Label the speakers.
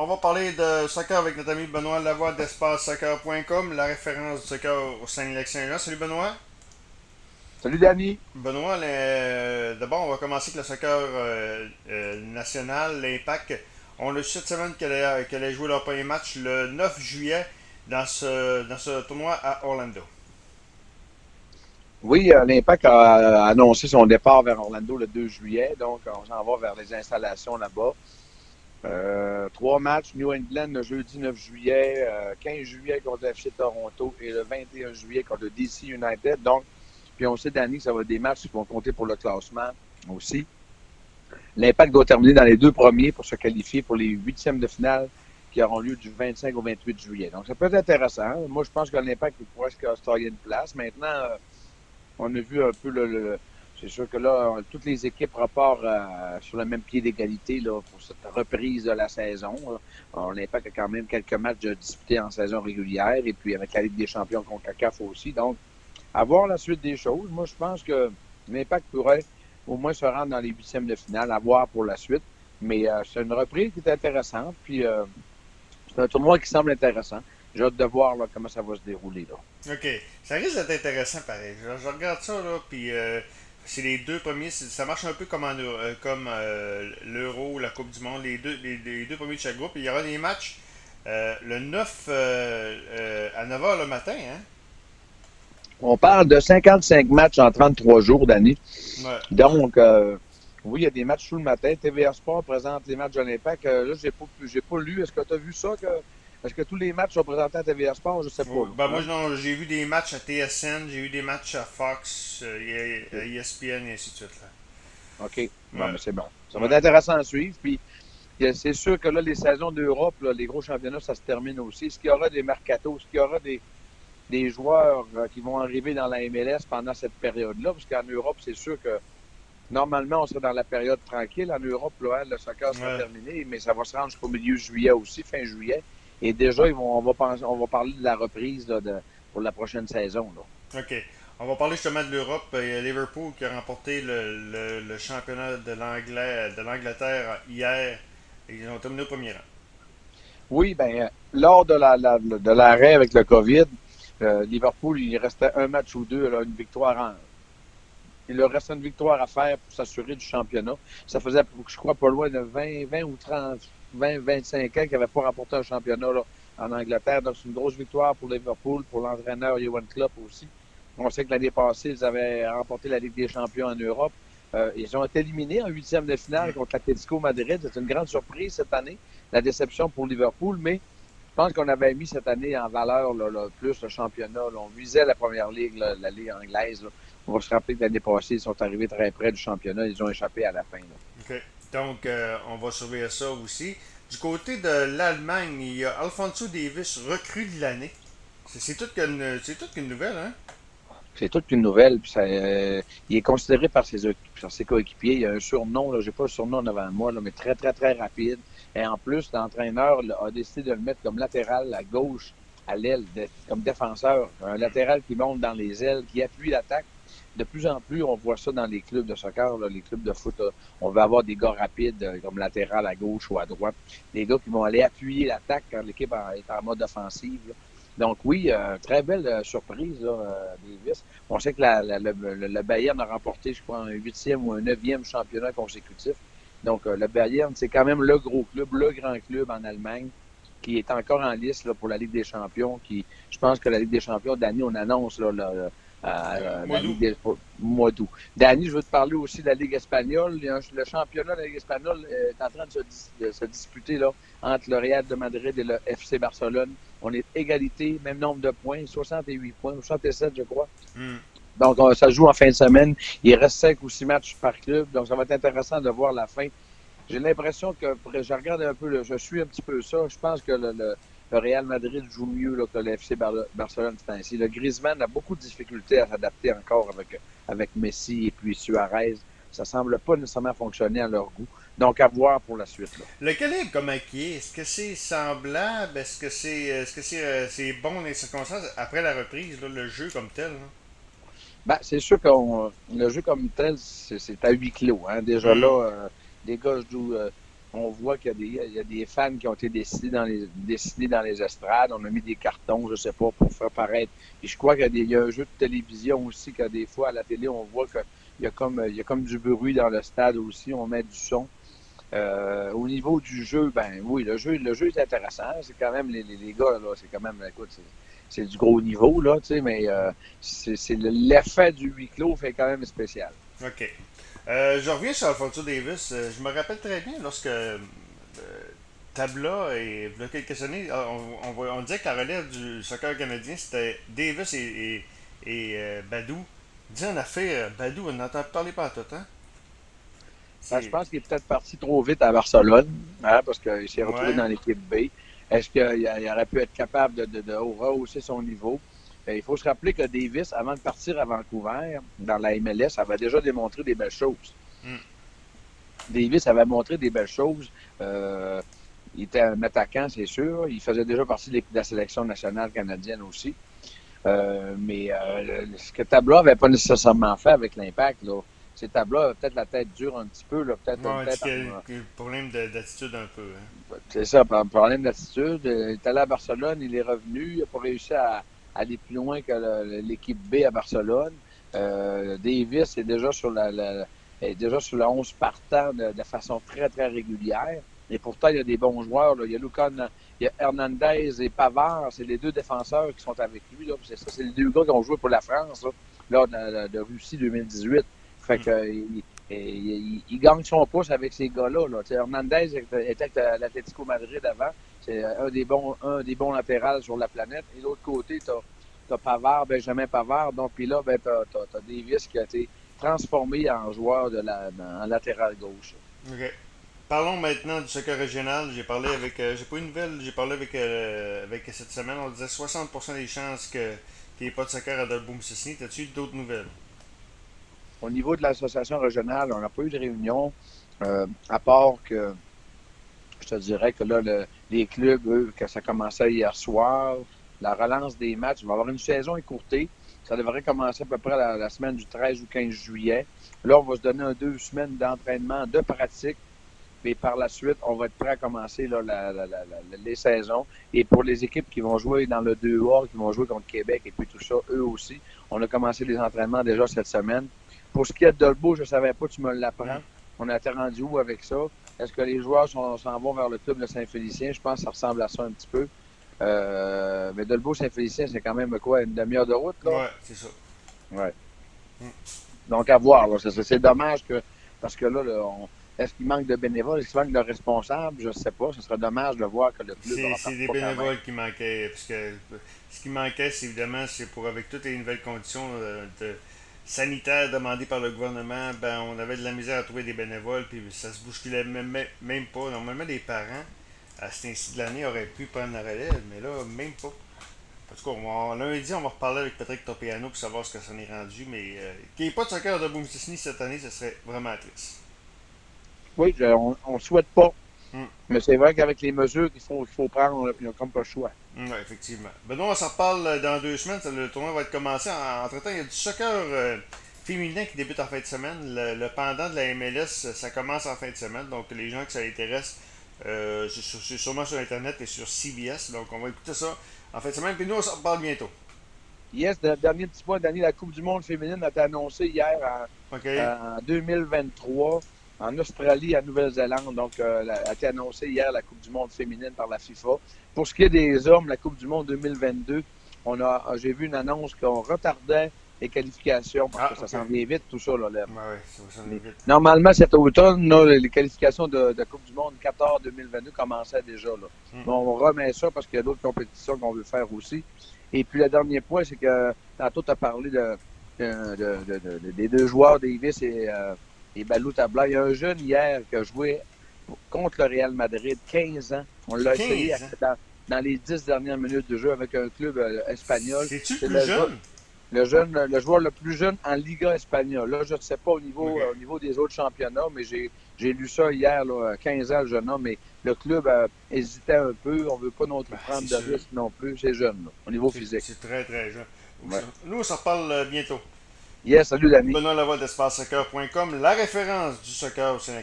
Speaker 1: on va parler de soccer avec notre ami Benoît Lavoie d'EspaceSoccer.com, la référence du soccer au Saint-Lac-Saint-Jean. Salut Benoît.
Speaker 2: Salut Danny.
Speaker 1: Benoît, euh, d'abord, on va commencer avec le soccer euh, euh, national, l'Impact. On a su cette semaine qu'elle allait, jouer leur premier match le 9 juillet dans ce, dans ce tournoi à Orlando.
Speaker 2: Oui, l'Impact a annoncé son départ vers Orlando le 2 juillet, donc on s'en va vers les installations là-bas. Trois matchs, New England le jeudi 9 juillet, 15 juillet contre FC Toronto et le 21 juillet contre le DC United. Donc, puis on sait, Danny, que ça va être des matchs qui vont compter pour le classement aussi. L'Impact doit terminer dans les deux premiers pour se qualifier pour les huitièmes de finale qui auront lieu du 25 au 28 juillet. Donc, ça peut être intéressant. Moi, je pense que l'Impact pourrait se une place. Maintenant, euh, on a vu un peu le, c'est sûr que là, toutes les équipes repartent euh, sur le même pied d'égalité pour cette reprise de la saison. L'Impact a quand même quelques matchs disputés en saison régulière et puis avec la Ligue des champions contre CACAF aussi. Donc, à voir la suite des choses. Moi, je pense que l'Impact pourrait au moins se rendre dans les huitièmes de finale, à voir pour la suite. Mais euh, c'est une reprise qui est intéressante. Puis euh, c'est un tournoi qui semble intéressant. J'ai hâte de voir comment ça va se dérouler. Là.
Speaker 1: OK. Ça risque d'être intéressant pareil. Je, regarde ça, là, puis c'est les deux premiers. Ça marche un peu comme, comme l'Euro, la Coupe du Monde, les deux, les, deux premiers de chaque groupe. il y aura des matchs le 9 à 9h le matin. Hein?
Speaker 2: On parle de 55 matchs en 33 jours d'année. Donc, euh, oui, il y a des matchs tout le matin. TVA Sport présente les matchs de l'Impact. Euh, là, j'ai pas, pas lu. Est-ce que tu as vu ça? Que, est-ce que tous les matchs sont présentés à TVA Sport? Je sais pas.
Speaker 1: ben, moi, j'ai vu des matchs à TSN, j'ai vu des matchs à Fox, euh, ESPN et ainsi de suite. Là.
Speaker 2: OK. Bon, c'est bon. Ça va être intéressant à suivre. Puis, c'est sûr que là, les saisons d'Europe, les gros championnats, ça se termine aussi. Est-ce qu'il y aura des mercatos? Est-ce qu'il y aura des des joueurs euh, qui vont arriver dans la MLS pendant cette période-là, parce qu'en Europe, c'est sûr que normalement, on serait dans la période tranquille. En Europe, là, le soccer sera terminé, mais ça va se rendre jusqu'au milieu juillet aussi, fin juillet. Et déjà, ils vont, on, va penser, on va parler de la reprise de, pour la prochaine saison. Là.
Speaker 1: OK. On va parler justement de l'Europe. Il y a Liverpool qui a remporté le, championnat de l'Angleterre hier. Ils ont terminé au premier rang.
Speaker 2: Oui, bien, lors de l'arrêt la, de avec le COVID, euh, Liverpool, il restait un match ou deux, là, une victoire en. Il leur restait une victoire à faire pour s'assurer du championnat. Ça faisait, je crois, pas loin de 20, 20 ou 30, 20, 25 ans qu'ils n'avaient pas remporté un championnat en Angleterre. Donc, c'est une grosse victoire pour Liverpool, pour l'entraîneur Johan Klopp aussi. On sait que l'année passée, ils avaient remporté la Ligue des champions en Europe. Euh, ils ont été éliminés en huitième de finale contre l'Atlético Madrid. C'est une grande surprise cette année, la déception pour Liverpool, mais je pense qu'on avait mis cette année en valeur plus le championnat. on visait la première ligue, la ligue anglaise. On va se rappeler que l'année passée, ils sont arrivés très près du championnat. Ils ont échappé à la fin.
Speaker 1: Donc, euh, on va surveiller ça aussi. Du côté de l'Allemagne, il y a Alfonso Davis, recrue de l'année. C'est toute toute une nouvelle, hein?
Speaker 2: C'est toute une nouvelle. Euh, il est considéré par ses, ses coéquipiers. Il a un surnom, je n'ai pas le surnom devant moi, là, mais très, très, très rapide. Et en plus, l'entraîneur a décidé de le mettre comme latéral à gauche, à l'aile, comme défenseur. Un latéral qui monte dans les ailes, qui appuie l'attaque. De plus en plus, on voit ça dans les clubs de soccer, les clubs de foot. on veut avoir des gars rapides euh, comme latéral à gauche ou à droite. Des gars qui vont aller appuyer l'attaque quand l'équipe est en mode offensive. Donc oui, euh, très belle euh, surprise, Davis. On sait que le, Bayern a remporté, je crois, un huitième ou un neuvième championnat consécutif. Donc, le Bayern, c'est quand même le gros club, le grand club en Allemagne qui est encore en là, pour la Ligue des Champions. Je pense que la Ligue des Champions, Danny, on annonce euh, mois d'août. Danny, je veux te parler aussi de la Ligue espagnole. Le championnat de la Ligue espagnole est en train de se, disputer là, entre le Real de Madrid et le FC Barcelone. On est égalité, même nombre de points, 68 points, 67 je crois. Hmm. Donc, ça joue en fin de semaine. Il reste 5 ou 6 matchs par club. Donc, ça va être intéressant de voir la fin. J'ai l'impression que, je regarde un peu, je suis un petit peu ça. Je pense que le, Real Madrid joue mieux que le FC Barcelone ainsi. Le Griezmann a beaucoup de difficultés à s'adapter encore avec, avec Messi et puis Suarez. Ça semble pas nécessairement fonctionner à leur goût. Donc, à voir pour la suite.
Speaker 1: Le calibre, comment qui est Est-ce que c'est semblable? Est-ce que c'est est -ce que c'est bon dans les circonstances après la reprise, le jeu comme tel
Speaker 2: ben, c'est sûr que le jeu comme tel, c'est à huis clos. Hein. Déjà mm. là, euh, les gars jouent, euh, on voit qu'il y, y, a des fans qui ont été dessinés dans les, dessinés dans les estrades. On a mis des cartons, je sais pas, pour faire paraître. Et je crois qu'il y, y, a un jeu de télévision aussi, que des fois, à la télé, on voit qu'il y, a comme, il y a comme du bruit dans le stade aussi. On met du son. Euh, au niveau du jeu, ben oui, le jeu, le jeu est intéressant. C'est quand même, les, les, les gars, là, c'est quand même, écoute, c'est du gros niveau, là, tu sais, mais euh, c'est l'effet du huis clos fait quand même spécial.
Speaker 1: OK. Euh, je reviens sur Alfonso Davis. Euh, je me rappelle très bien lorsque euh, Tabla et il y a quelques années, on, on, on, disait que la relève du soccer canadien, c'était Davis et, et, et Badou. Dis en affaire, Badou, on n'entend pas parler pas tout, hein?
Speaker 2: Ben, je pense qu'il est peut-être parti trop vite à Barcelone, hein, parce qu'il s'est retrouvé ouais. dans l'équipe B. Est-ce qu'il aurait pu être capable de, de, de rehausser son niveau? Il faut se rappeler que Davis, avant de partir à Vancouver, dans la MLS, avait déjà démontré des belles choses. Mm. Davis avait montré des belles choses. Euh, il était un attaquant, c'est sûr. Il faisait déjà partie de la sélection nationale canadienne aussi. Euh, mais euh, ce que Tableau n'avait pas nécessairement fait avec l'impact, là, ces tableaux peut-être la tête dure un petit peu. Peut-être
Speaker 1: ouais, problème d'attitude un peu. Hein.
Speaker 2: C'est ça, problème d'attitude. Il est allé à Barcelone, il est revenu, il n'a pas réussi à, aller plus loin que l'équipe B à Barcelone. Euh, Davis est déjà sur la, la est déjà sur la 11 partant de, de, façon très, très régulière. Et pourtant, il y a des bons joueurs. Là. Il y a Lucan, il y a Hernandez et Pavard. C'est les deux défenseurs qui sont avec lui. C'est ça, c'est les deux gars qui ont joué pour la France là, lors de, de, Russie 2018. Fait mm. que il, il, gagne son pouce avec ces gars-là. Là. Hernandez était avec l'Atlético Madrid avant. C'est un des bons un des bons latérales sur la planète. Et de l'autre côté, tu as, Pavard, Benjamin Pavard. Donc, puis là, ben, tu as, Davis qui a été transformé en joueur de la, en latéral gauche.
Speaker 1: OK. Parlons maintenant du soccer régional. J'ai parlé avec. Euh, j'ai pas une nouvelle, j'ai parlé avec, euh, avec cette semaine. On disait 60% des chances que qu'il n'y pas de soccer à Dolboum-Sisney. As-tu d'autres nouvelles?
Speaker 2: Au niveau de l'association régionale, on n'a pas eu de réunion, euh, à part que je te dirais que là, le, les clubs, eux, que ça commençait hier soir, la relance des matchs, il va avoir une saison écourtée. Ça devrait commencer à peu près la, semaine du 13 ou 15 juillet. Là, on va se donner deux semaines d'entraînement, de pratique. Et par la suite, on va être prêt à commencer les saisons. Et pour les équipes qui vont jouer dans le 2A, qui vont jouer contre Québec et puis tout ça, eux aussi, on a commencé les entraînements déjà cette semaine. Pour ce qui est de Dolbeau, je ne savais pas, tu me l'apprends. On a été rendu où avec ça? Est-ce que les joueurs s'en vont vers le club de Saint-Félicien? Je pense que ça ressemble à ça un petit peu. Euh, mais Dolbeau-Saint-Félicien, c'est quand même quoi, une demi-heure de route?
Speaker 1: Là? Ouais, c'est ça.
Speaker 2: Ouais. Mm. Donc, à voir. C'est dommage que. Parce que là, là on, est-ce qu'il manque de bénévoles? Est-ce qu'il manque de responsables? Je ne sais pas. Ce serait dommage de voir que le club.
Speaker 1: C'est des bénévoles qui manquaient. Parce que ce qui manquait, c'est évidemment, c'est pour, avec toutes les nouvelles conditions de, de sanitaires demandées par le gouvernement, ben, on avait de la misère à trouver des bénévoles, puis ça se bousculait même, même pas. Normalement, les parents, à cet ainsi de l'année, auraient pu prendre la relève, mais là, même pas. En tout cas, on lundi, on va reparler avec Patrick Topiano pour savoir ce que ça en est rendu, mais euh, qu'il n'y ait pas de soccer de Boom cette année, ce serait vraiment triste.
Speaker 2: Oui, on ne souhaite pas. Mais c'est vrai qu'avec les mesures qu'il faut, faut prendre, il n'y a comme pas le choix.
Speaker 1: Oui, effectivement. Benoît, on s'en reparle dans deux semaines. Le tournoi va être commencé. Entre-temps, il y a du soccer euh, féminin qui débute en fin de semaine. Le, le, pendant de la MLS, ça commence en fin de semaine. Donc, les gens qui ça intéresse, euh, c'est sûrement sur Internet et sur CBS. Donc, on va écouter ça en fin de semaine. Puis nous, on s'en reparle bientôt.
Speaker 2: Yes, le dernier petit point, Danny, la Coupe du Monde féminine a été annoncée hier en, okay. en 2023 en Australie, en Nouvelle-Zélande. Donc, euh, a été annoncée hier la Coupe du Monde féminine par la FIFA. Pour ce qui est des hommes, la Coupe du Monde 2022, on a, j'ai vu une annonce qu'on retardait les qualifications parce ah, que ça okay. s'en vient vite, tout ça. Là,
Speaker 1: là. Ouais, ça s'en vient vite.
Speaker 2: Normalement, cet automne, là, les qualifications de, Coupe du Monde 14 2022 commençaient déjà. Là. Mm. Bon, on remet ça parce qu'il y a d'autres compétitions qu'on veut faire aussi. Et puis, le dernier point, c'est que tantôt, tu as parlé de, de, de, des deux joueurs, Davis et, euh, et Balou Tabla. Il y a un jeune hier qui a joué contre le Real Madrid, 15 ans. On l'a essayé dans, dans, les 10 dernières minutes de jeu avec un club euh, espagnol.
Speaker 1: C'est-tu plus le jeune?
Speaker 2: Le, jeune, le joueur le plus jeune en Liga espagnole. Là, je ne sais pas au niveau, okay. euh, au niveau des autres championnats, mais j'ai, lu ça hier, là, 15 ans, le jeune homme, mais le club euh, hésitait un peu. On ne veut pas non plus ben, prendre de risque non plus. C'est jeune, là, au niveau physique.
Speaker 1: C'est très, très jeune. Ouais. Nous, on s'en reparle euh, bientôt.
Speaker 2: Yes, salut Dani.
Speaker 1: Benoît Laval d'EspaceSoccer.com, la référence du soccer au Sénégal.